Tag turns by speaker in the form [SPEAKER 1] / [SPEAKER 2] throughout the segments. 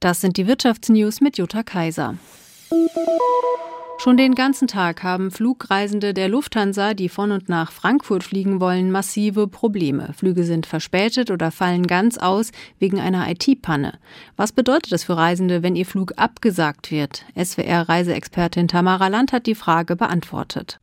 [SPEAKER 1] Das sind die Wirtschaftsnews mit Jutta Kaiser. Schon den ganzen Tag haben Flugreisende der Lufthansa, die von und nach Frankfurt fliegen wollen, massive Probleme. Flüge sind verspätet oder fallen ganz aus wegen einer IT-Panne. Was bedeutet das für Reisende, wenn ihr Flug abgesagt wird? SWR-Reiseexpertin Tamara Land hat die Frage beantwortet.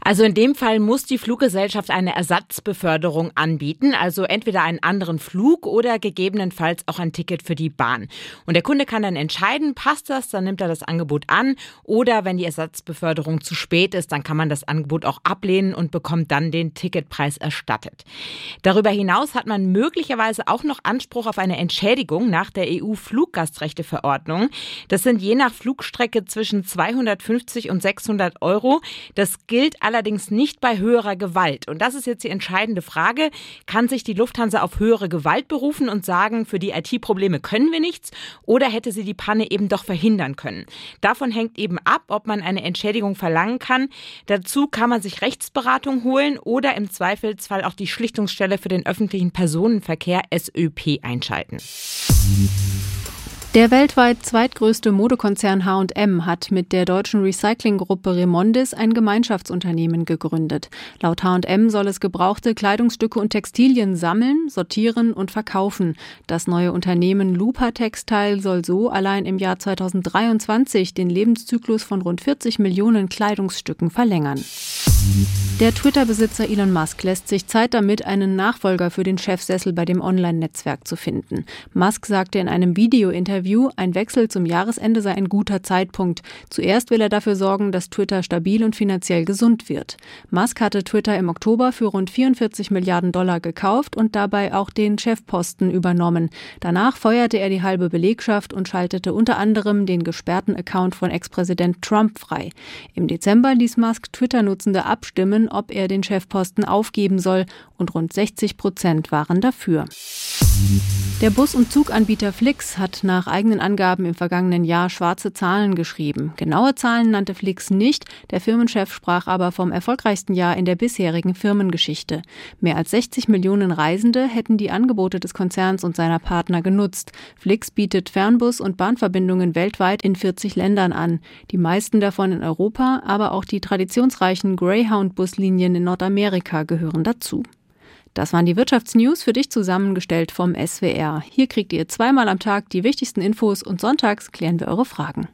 [SPEAKER 2] Also in dem Fall muss die Fluggesellschaft eine Ersatzbeförderung anbieten, also entweder einen anderen Flug oder gegebenenfalls auch ein Ticket für die Bahn. Und der Kunde kann dann entscheiden, passt das, dann nimmt er das Angebot an oder wenn die Ersatzbeförderung zu spät ist, dann kann man das Angebot auch ablehnen und bekommt dann den Ticketpreis erstattet. Darüber hinaus hat man möglicherweise auch noch Anspruch auf eine Entschädigung nach der EU-Fluggastrechteverordnung. Das sind je nach Flugstrecke zwischen 250 und 600 Euro. Das gilt allerdings nicht bei höherer Gewalt. Und das ist jetzt die entscheidende Frage. Kann sich die Lufthansa auf höhere Gewalt berufen und sagen, für die IT-Probleme können wir nichts? Oder hätte sie die Panne eben doch verhindern können? Davon hängt eben ab, ob man eine Entschädigung verlangen kann. Dazu kann man sich Rechtsberatung holen oder im Zweifelsfall auch die Schlichtungsstelle für den öffentlichen Personenverkehr SÖP einschalten.
[SPEAKER 1] Der weltweit zweitgrößte Modekonzern H&M hat mit der deutschen Recyclinggruppe Remondis ein Gemeinschaftsunternehmen gegründet. Laut H&M soll es gebrauchte Kleidungsstücke und Textilien sammeln, sortieren und verkaufen. Das neue Unternehmen Lupa Textile soll so allein im Jahr 2023 den Lebenszyklus von rund 40 Millionen Kleidungsstücken verlängern. Der Twitter-Besitzer Elon Musk lässt sich Zeit damit, einen Nachfolger für den Chefsessel bei dem Online-Netzwerk zu finden. Musk sagte in einem Video-Interview, ein Wechsel zum Jahresende sei ein guter Zeitpunkt. Zuerst will er dafür sorgen, dass Twitter stabil und finanziell gesund wird. Musk hatte Twitter im Oktober für rund 44 Milliarden Dollar gekauft und dabei auch den Chefposten übernommen. Danach feuerte er die halbe Belegschaft und schaltete unter anderem den gesperrten Account von Ex-Präsident Trump frei. Im Dezember ließ Musk Twitter-Nutzende abstimmen, ob er den Chefposten aufgeben soll, und rund 60 Prozent waren dafür. Der Bus- und Zuganbieter Flix hat nach eigenen Angaben im vergangenen Jahr schwarze Zahlen geschrieben. Genaue Zahlen nannte Flix nicht, der Firmenchef sprach aber vom erfolgreichsten Jahr in der bisherigen Firmengeschichte. Mehr als 60 Millionen Reisende hätten die Angebote des Konzerns und seiner Partner genutzt. Flix bietet Fernbus- und Bahnverbindungen weltweit in 40 Ländern an, die meisten davon in Europa, aber auch die traditionsreichen Greyhound-Buslinien in Nordamerika gehören dazu. Das waren die Wirtschaftsnews für dich zusammengestellt vom SWR. Hier kriegt ihr zweimal am Tag die wichtigsten Infos und sonntags klären wir eure Fragen.